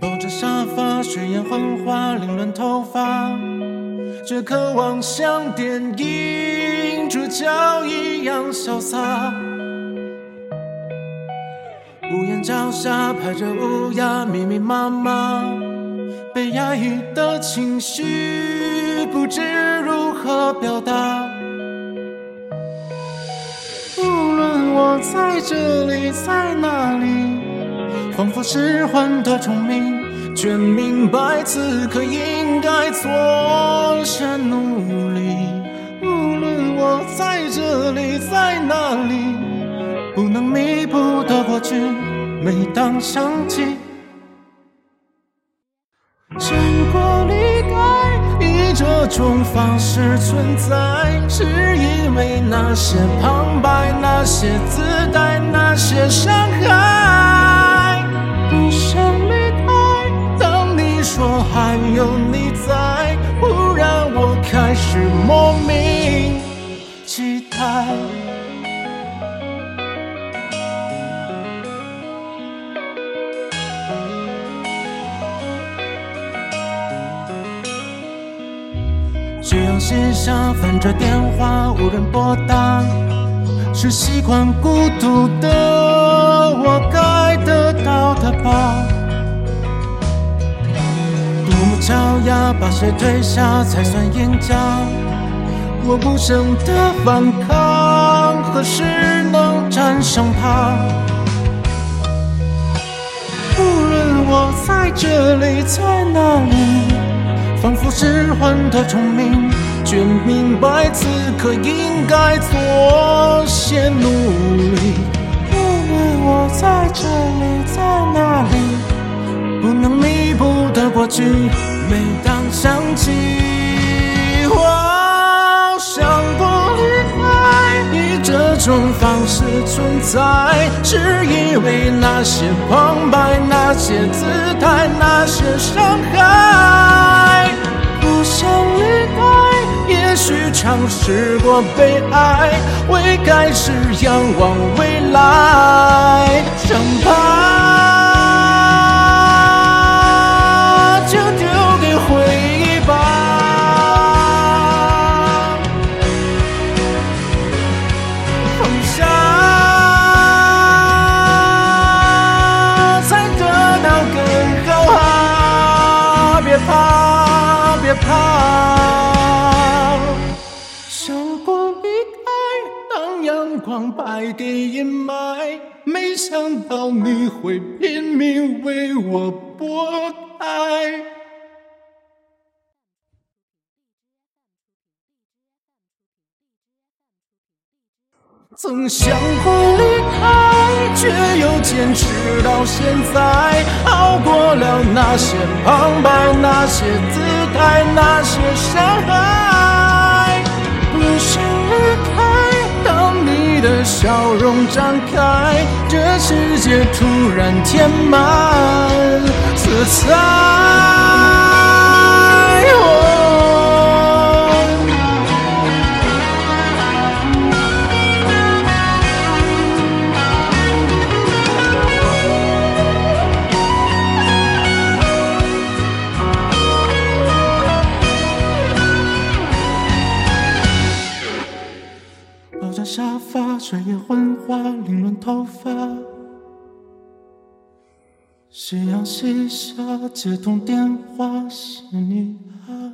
抱着沙发，睡眼昏花，凌乱头发，却渴望像电影主角一样潇洒。屋檐脚下排着乌鸦，密密麻麻，被压抑的情绪不知如何表达。无论我在这里，在哪里，仿佛是换得聪明，却明白此刻应该做些努力。无论我在这里，在哪里。不能弥补的过去，每当想起，想过离开，以这种方式存在，是因为那些旁白，那些自带，那些伤害。说还有你在，忽然我开始莫名期待。夕阳西下，翻着电话，无人拨打，是习惯孤独的把谁推下才算赢家？我无声的反抗，何时能战胜他？无论我在这里，在哪里。仿佛是换得聪明，却明白此刻应该做些努力。无论我在这里，在哪里，不能弥补的过去，每当想起，我想过离开，以这种方式存在，是因为那些旁白，那些姿态，那些伤害。不想离开，也许尝试过被爱，会开始仰望未来，伤疤下，才得到更好啊！别怕，别怕。想过离开，当阳光败给阴霾，没想到你会拼命为我拨开。曾想过离开，却又坚持到现在，熬过了那些旁白，那些姿态，那些伤害。不想离开，当你的笑容绽开，这世界突然填满色彩。抱着沙发，睡眼昏花，凌乱头发。夕阳西下，接通电话，是你啊。